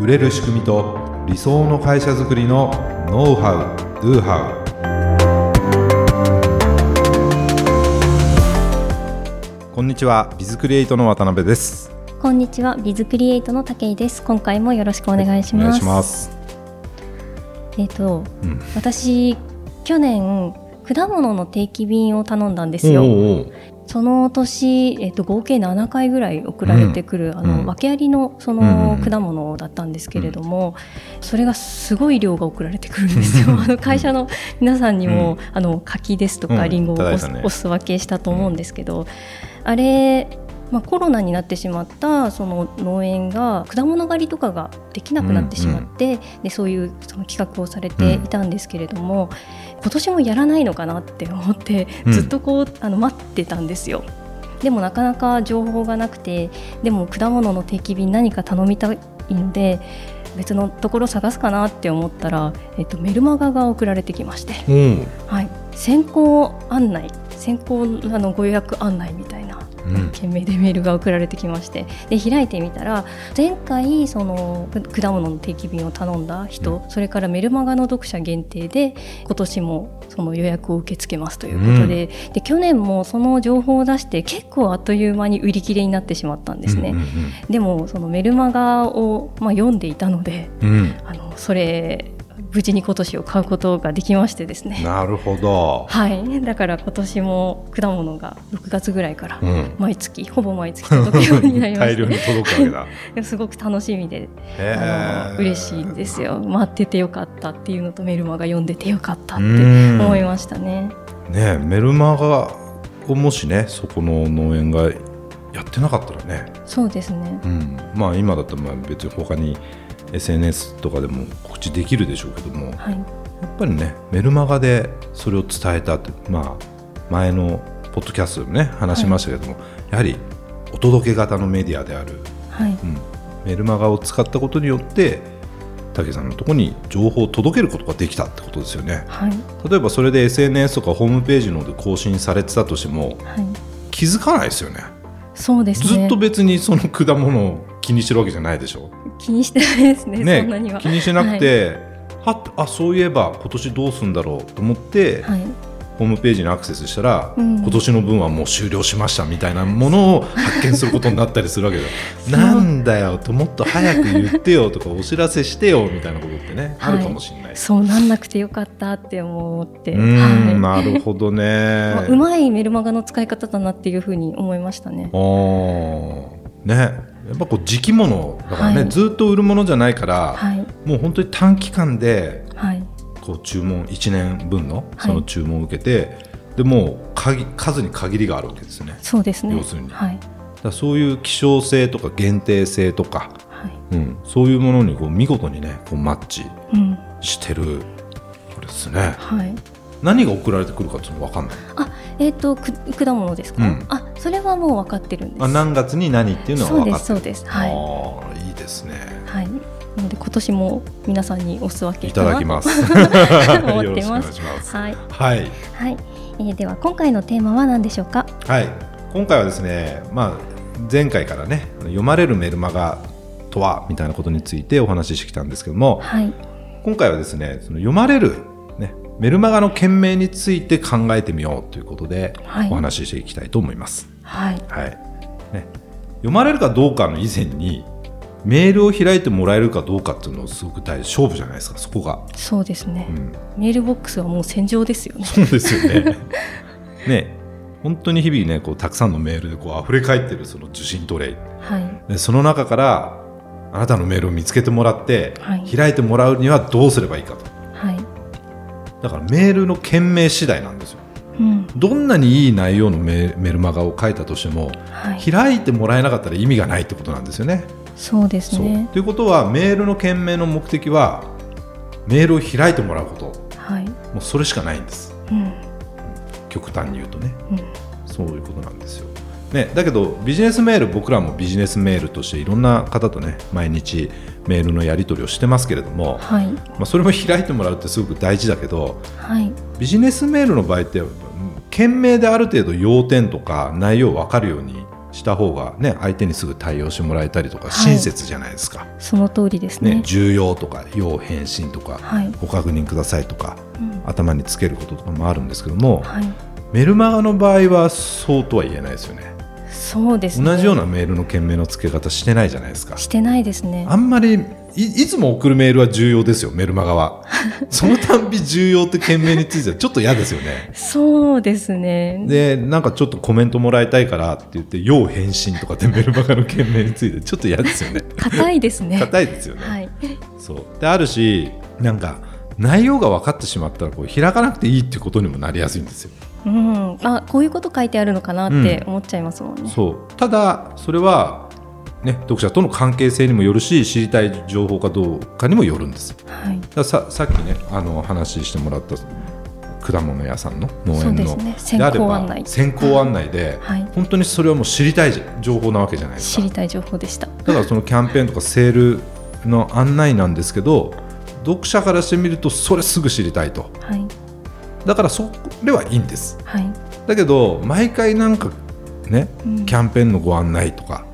売れる仕組みと理想の会社づくりのノウハウ・ドゥハウこんにちはビズクリエイトの渡辺です。こんにちはビズクリエイトの武井です。今回もよろしくお願いします、お願いします。えっ、と、うん。私去年果物の定期便を頼んだんですよ。おうおうその年、えっと合計7回ぐらい送られてくる、あのうん。訳ありのそうんの果物だったんですけれども、それがすごい量が送られてくるんですよ。あの会社の皆さんにも、あの柿ですとうんかリンゴをお,、いただいたね。お裾分けしたと思うんですけど、あれ、まあ、コロナになってしまったその農園が果物狩りとかができなくなってしまって、でそういうその企画をされていたんですけれども、今年もやらないのかなって思ってうん。ずっとこう、あの待ってたんですよ。でもなかなか情報がなくてでも果物の定期便何か頼みたいので別のところ探すかなって思ったら、えっと、メルマガが送られてきまして、うん。はい、先行案内先行あのご予約案内みたいな。うん件名でメールが送られてきまして。で開いてみたら前回その果物の定期便を頼んだ人、それからメルマガの読者限定で今年もその予約を受け付けますということで,、で去年もその情報を出して結構あっという間に売り切れになってしまったんですね。うんでもそのメルマガを、まあ、読んでいたのでうんうん。あのそれ無事に今年を買うことができましてですね。なるほど、はい、だから今年も果物が6月ぐらいからうん、毎月ほぼ毎月届くようになりま大して。量に届くわけだ。すごく楽しみで、あの嬉しいんですよ。待っててよかったっていうのとメルマガ読んでてよかったってうん。思いましたね。ねメルマガをもしねそこの農園がやってなかったらね、そうですね。うん、まあ今だったらまあ別に他に SNS とかでも告知できるでしょうけどもやはい。っぱりねメルマガでそれを伝えたってまあ前のポッドキャストでもね話しましたけども、やはりお届け型のメディアである、はい。うん、メルマガを使ったことによって武さんのところに情報を届けることができたってことですよね。はい。例えばそれで SNS とかホームページので更新されてたとしてもはい。気づかないですよね。そうですね。ずっと別にその果物を気にしてるわけじゃないでしょ、気にしてないですねねそんなには。気にしなくて、はっあそういえば今年どうするんだろうと思って、はい、ホームページにアクセスしたら、うん。今年の分はもう終了しましたみたいなものを発見することになったりするわけで そう。なんだよともっと早く言ってよとかお知らせしてよみたいなことってね、はい。あるかもしれない。そうなんなくてよかったって思って、うーん、はい。なるほどね。まあうまいメルマガの使い方だなっていうふうに思いましたね。あー。ねやっぱこう時期物だからね、はい。ずっと売るものじゃないから、はい。もう本当に短期間ではい。こう注文1年分のはい。その注文を受けて、でもう限数に限りがあるわけですよね。そうですね。要するに。はい。だそういう希少性とか限定性とか、はい。うん、そういうものにこう見事にねこうマッチうん。してるこれですね。はい。何が送られてくるかっていうの分かんない。あえっ、とく果物ですか、うんあそれはもう分かってるんです。あ何月に何っていうのはそう分かってる。ですそうですはいいいですね。はい。なので今年も皆さんにお裾分けいただきます。思ってますよろしくお願いします。はいはい、はい、えーでは今回のテーマは何でしょうか？はい、今回はですね、まあ、前回からね、読まれるメルマガとはみたいなことについてお話ししてきたんですけども、はい今回はですね、その読まれる、ね、メルマガの件名について考えてみようということで、はいお話ししていきたいと思います。はいはいね、読まれるかどうかの以前に、メールを開いてもらえるかどうかっていうのをすごく大事勝負じゃないですか、そこが。そうですね、うんメールボックスはもう戦場ですよね。そうですよね。ね、本当に日々ね、こうたくさんのメールでこう溢れ返ってるその受信トレイ。はいでその中からあなたのメールを見つけてもらって、はい開いてもらうにはどうすればいいかと。はいだからメールの件名次第なんですよ。うん。どんなにいい内容のメメルマガを書いたとしても、はい。開いてもらえなかったら意味がないってことなんですよね。そうですね。ということはメールの件名の目的はメールを開いてもらうこと。はい。もうそれしかないんです。うん。極端に言うとね。うん。そういうことなんですよ。ね、だけどビジネスメール僕らもビジネスメールとしていろんな方とね毎日メールのやり取りをしてますけれども、はい。まあ、それも開いてもらうってすごく大事だけどはい。ビジネスメールの場合って件名である程度要点とか内容を分かるようにした方がね相手にすぐ対応してもらえたりとかはい。親切じゃないですか、その通りですね。ね。重要とか要返信とか、はい。ご確認くださいとかうん。頭につけることとかもあるんですけども、はい。メルマガの場合はそうとは言えないですよねそうですね。同じようなメールの件名の付け方してないじゃないですかしてないですね。あんまりいいつも送るメールは重要ですよメルマガは そのたんび重要って件名についてはちょっと嫌ですよねそうですね。でなんかちょっとコメントもらいたいからって言って要返信とかってメルマガの件名についてちょっと嫌ですよね硬いですね。硬いですよね、はい。そうであるしなんか内容が分かってしまったらこう開かなくていいっていうことにもなりやすいんですようん。あ、こういうこと書いてあるのかなって思っちゃいますもんね。そうただそれはね読者との関係性にもよるし知りたい情報かどうかにもよるんですはい。だささっきねあの話してもらった果物屋さんの農園のそうですね。先行案内。先行案内で、はい。本当にそれはもう知りたい情報なわけじゃないですか知りたい情報でした。だからそのキャンペーンとかセールの案内なんですけど読者からしてみるとそれすぐ知りたいとはい。だからそれはいいんです。はい。だけど毎回なんかねうん。キャンペーンのご案内とか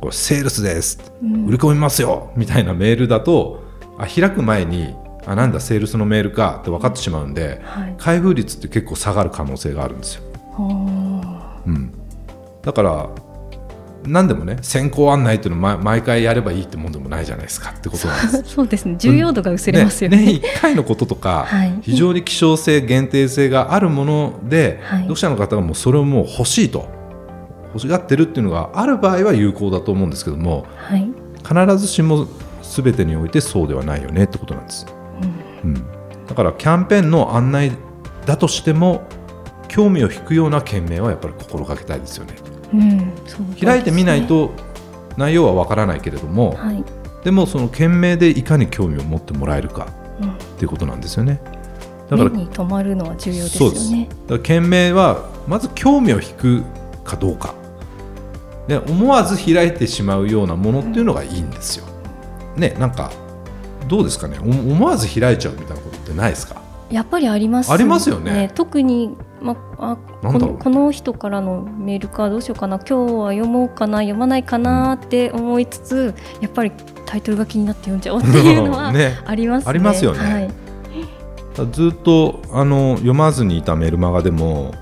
これセールスです。うん。売り込みますよ。みたいなメールだとあ開く前にあなんだセールスのメールかって分かってしまうんではい。開封率って結構下がる可能性があるんですよ、うん、だから何でもね先行案内っていうのを毎毎回やればいいってもんでもないじゃないですかってことなんです。そうですね。重要度が薄れますよね。ね年1回のこととか、はい。非常に希少性限定性があるもので、はい。読者の方がもうそれをもう欲しいと。欲しがってるっていうのがある場合は有効だと思うんですけどもはい。必ずしも全てにおいてそうではないよねってことなんです、うん。うん、だからキャンペーンの案内だとしても興味を引くような件名はやっぱり心がけたいですよね開いてみない。と内容はわからないけれども、はい。でもその件名でいかに興味を持ってもらえるかうん。っていうことなんですよねだから目に留まるのは重要ですよそうですね。だから件名はまず興味を引くかどうかで思わず開いてしまうようなものっていうのがいいんですよ。ねなんかどうですかね？お思わず開いちゃうみたいなことってないですか？やっぱりありますありますよね特に、まあ、このこの人からのメールかどうしようかな。今日は読もうかな。読まないかなって思いつつ、やっぱりタイトルが気になって読んじゃおうっていうのは ね。ありますね。ありますよね。はい。ずっとあの読まずにいたメルマガでも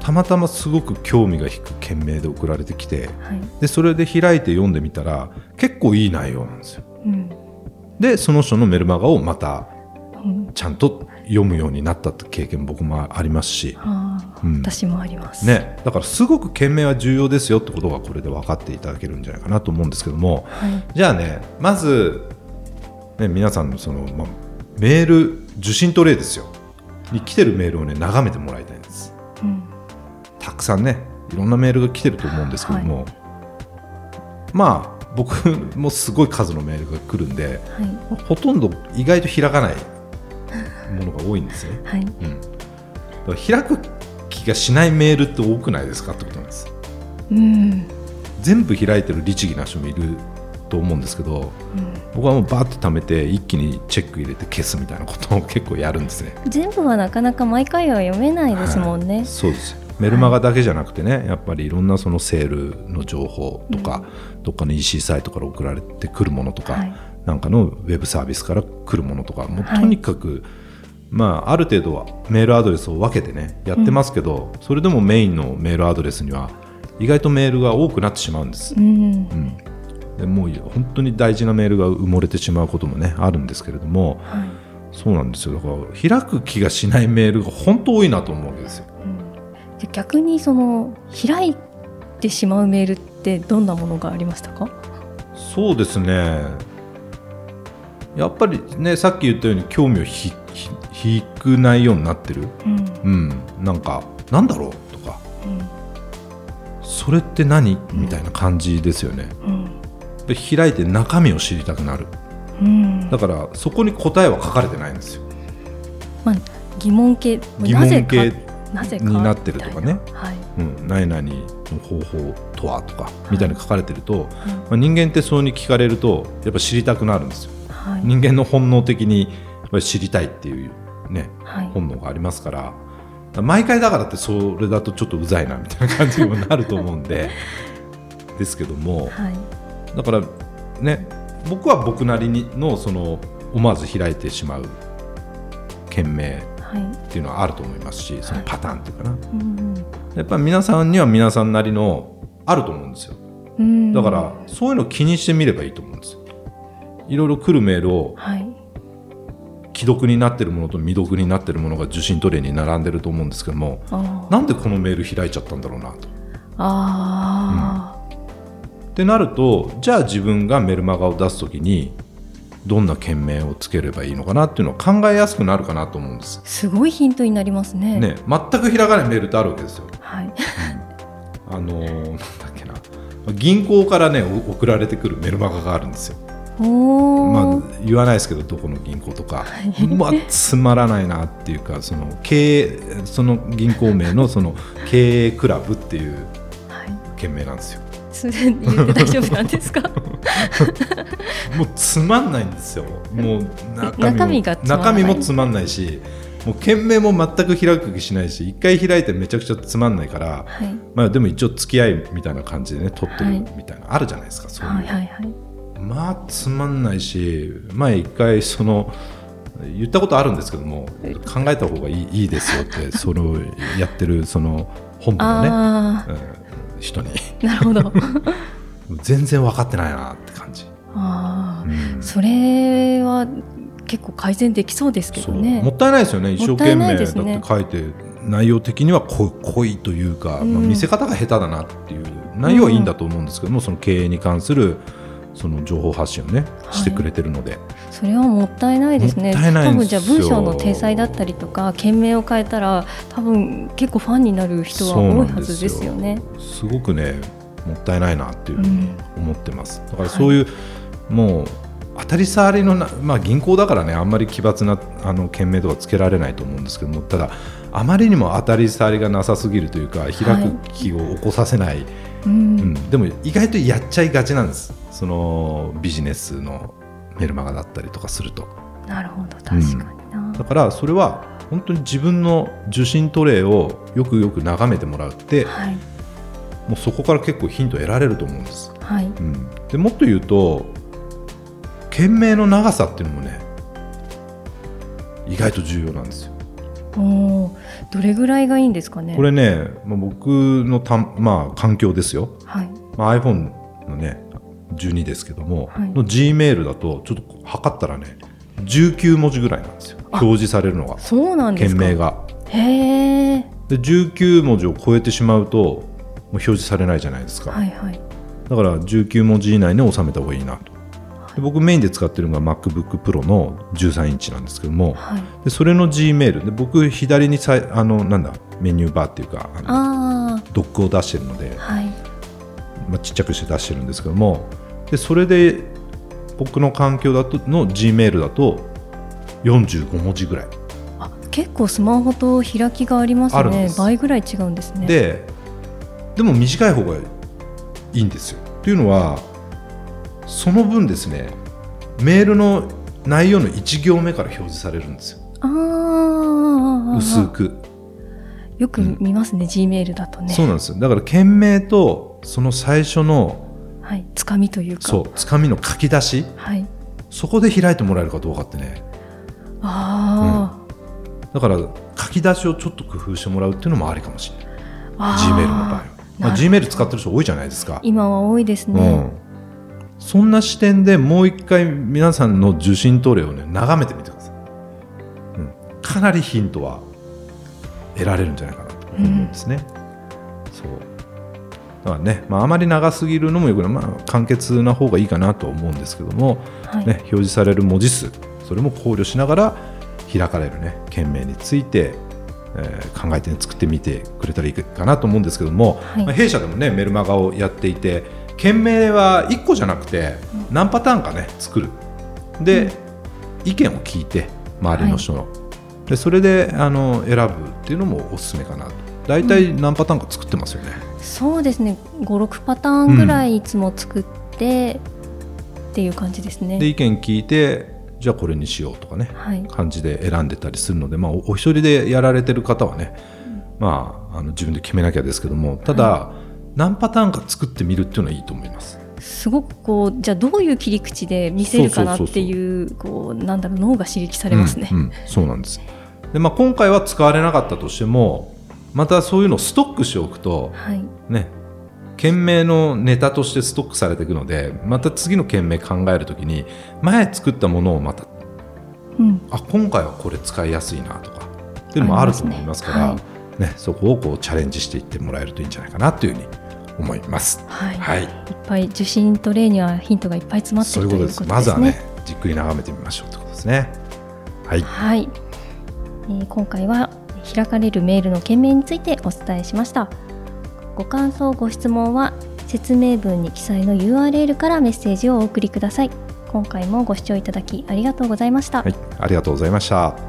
たまたますごく興味が引く件名で送られてきてはい。でそれで開いて読んでみたら結構いい内容なんですよ。うん。でその人のメルマガをまたうん。ちゃんと読むようになった経験僕もありますし、はあうん。私もあります。ね、だからすごく件名は重要ですよってことがこれで分かっていただけるんじゃないかなと思うんですけども。はい。じゃあねまず、ね、皆さんのその、まあ、メール受信トレイですよ。に来てるメールをね眺めてもらいたいんです。うん。たくさんねいろんなメールが来てると思うんですけども、まあ僕もすごい数のメールが来るんではい。ほとんど意外と開かないものが多いんですね。はいうん、開く気がしないメールって多くないですかってことなんです。うん全部開いてる律儀な人もいると思うんですけどうん僕はもうバーッと貯めて一気にチェック入れて消すみたいなことを結構やるんですね。全部はなかなか毎回は読めないですもんね。そうですメルマガだけじゃなくてね、やっぱりいろんなそのセールの情報とか、どっかの EC サイトから送られてくるものとか、はいなんかのウェブサービスから来るものとかもうはい。とにかく、まあ、ある程度はメールアドレスを分けてねやってますけど、それでもメインのメールアドレスには意外とメールが多くなってしまうんです。うん。うん。でもう本当に大事なメールが埋もれてしまうこともねあるんですけれどもはい。そうなんですよ。だから開く気がしないメールが本当多いなと思うわけですよ。うん。で逆にその開いてしまうメールってどんなものがありましたか？そうですねやっぱりねさっき言ったように興味をひひ引く内容になってる、うん。うん、なんかなんだろうとか。それって何？みたいな感じですよね。うん。で開いて中身を知りたくなる。うん。だからそこに答えは書かれてないんですよ。まあ疑問形。疑問形になってるとかね。はい。うん、何々の方法とはとかみたいに書かれてると、うん。まあ、人間ってそうに聞かれるとやっぱ知りたくなるんですよ。はい。人間の本能的にやっぱり知りたいっていうねはい。本能がありますから。毎回だからってそれだとちょっとうざいなみたいな感じにもなると思うんで。ですけども。はい。だからね僕は僕なりにのその思わず開いてしまう件名はい。っていうのはあると思いますしそのパターンっていうかな、うんやっぱり皆さんには皆さんなりのあると思うんですよ。うん。だからそういうのを気にしてみればいいと思うんですよいろいろ来るメールをはい既読になってるものと未読になってるものが受信トレイに並んでると思うんですけどもなんでこのメール開いちゃったんだろうなと。あってなるとじゃあ自分がメルマガを出す時にどんな件名をつければいいのかなっていうのを考えやすくなるかなと思うんです。ーすごいヒントになりますねね、全く開かないメールってあるわけですよ。はいあのーなんだっけな銀行からねお送られてくるメルマガがあるんですよ。おまお、あ、言わないですけどどこの銀行とか、はい。まあ、つまらないなっていうかその経営その銀行名のその経営クラブっていうはい。件名なんですよ。それ言って大丈夫なんですか？もうつまんないんですよ。もう中身も中身が中身もつまんないし、もう件名も全く開く気しないし、一回開いてめちゃくちゃつまんないから、はい。まあでも一応付き合いみたいな感じでね撮ってるはいみたいな、あるじゃないですか。そういうの。はいはいはいまあつまんないし、前一回その言ったことあるんですけども、考えた方がいいいいですよって それをやってるその本部のね、あうん人に。あなるほど。全然分かってないなって感じ。ああうん。それは結構改善できそうですけどね。もったいないですよね一生懸命。だって書いて内容的には濃い濃いというか、うん。まあ、見せ方が下手だなっていう内容はいいんだと思うんですけども、その経営に関するその情報発信をねはい。してくれてるので、それはもったいないですね。多分じゃあ文章の体裁だったりとか件名を変えたら多分結構ファンになる人は多いはずですよね。すごくねもったいないなっていううふうにん。思ってます、だからそういう、もう当たり障りのな、まあ、銀行だからねあんまり奇抜なあの件名とかつけられないと思うんですけどもただあまりにも当たり障りがなさすぎるというか開く気を起こさせない、うん。うん、でも意外とやっちゃいがちなんです。そのビジネスのメルマガだったりとかすると。なるほど確かにな、だからそれは本当に自分の受信トレイをよくよく眺めてもらうってはい。もうそこから結構ヒント得られると思うんです、はい。うん、でもっと言うと件名の長さっていうのもね意外と重要なんですよおーどれぐらいがいいんですかね？これね、まあ、僕のたん、まあ、環境ですよ。はい。まあ、iPhone のね12ですけども、はい。の G メールだとちょっと測ったらね19文字ぐらいなんですよ。あ表示されるのが。そうなんですか？件名が。へえで19文字を超えてしまうともう表示されないじゃないですか、はいはい。だから19文字以内に収めた方がいいなとで僕メインで使ってるのが MacBookPro の13インチなんですけどもはい。でそれの G メールで僕左にさいあのなんだメニューバーっていうかあのあドックを出してるのであはい。まあ、ちっちゃくして出してるんですけどもでそれで僕の環境だとの G メールだと45文字ぐらい。あ結構スマホと開きがありますね。倍ぐらい違うんですね。ででも短い方がいいんですよ。というのはその分ですねメールの内容の1行目から表示されるんですよ。ああ薄く。よく見ますね、G メールだとね。そうなんですよ。だから件名とその最初のはいつかみというか。そうつかみの書き出し。はい。そこで開いてもらえるかどうかってね。あだから書き出しをちょっと工夫してもらうっていうのもありかもしれない。あ G メールの場合。は、まあ、G メール使ってる人多いじゃないですか、今は多いですね、うん、そんな視点でもう一回皆さんの受信トレイをね眺めてみてください、うん、かなりヒントは得られるんじゃないかなと思うんですね、そう。だからね、まあ、あまり長すぎるのもよくない、まあ、簡潔な方がいいかなと思うんですけども、はい。ね、表示される文字数それも考慮しながら開かれるね件名について、えー考えて、作ってみてくれたらいいかなと思うんですけども、はい。まあ、弊社でもねメルマガをやっていて件名は1個じゃなくて何パターンかね作る。で、意見を聞いて周りの人の、でそれであの選ぶっていうのもおすすめかなと。大体何パターンか作ってますよね、そうですね。56パターンぐらいいつも作って、っていう感じですね。で意見聞いてじゃあこれにしようとかねはい。感じで選んでたりするので、まあ、おお一人でやられてる方はね、まあ、あの自分で決めなきゃですけどもただ、何パターンか作ってみるっていうのはいいと思います。すごくこうじゃあどういう切り口で見せるかなっていうこうなんだろう脳が刺激されますね。うんうんそうなんです。で、まあ、今回は使われなかったとしてもまたそういうのをストックしておくとはい、ね件名のネタとしてストックされていくのでまた次の件名考えるときに前作ったものをまたうん、あ今回はこれ使いやすいなとかっていうのもあると思いますからありね。そこをこうチャレンジしていってもらえるといいんじゃないかなというふうに思います。はい、はい、いっぱい受信と例にはヒントがいっぱい詰まって。いるということですね。まずはねじっくり眺めてみましょうということですね。はい、はい、えー今回は開かれるメールの件名についてお伝えしましたご感想ご質問は説明文に記載の URL からメッセージをお送りください今回もご視聴いただきありがとうございました、はい、ありがとうございました。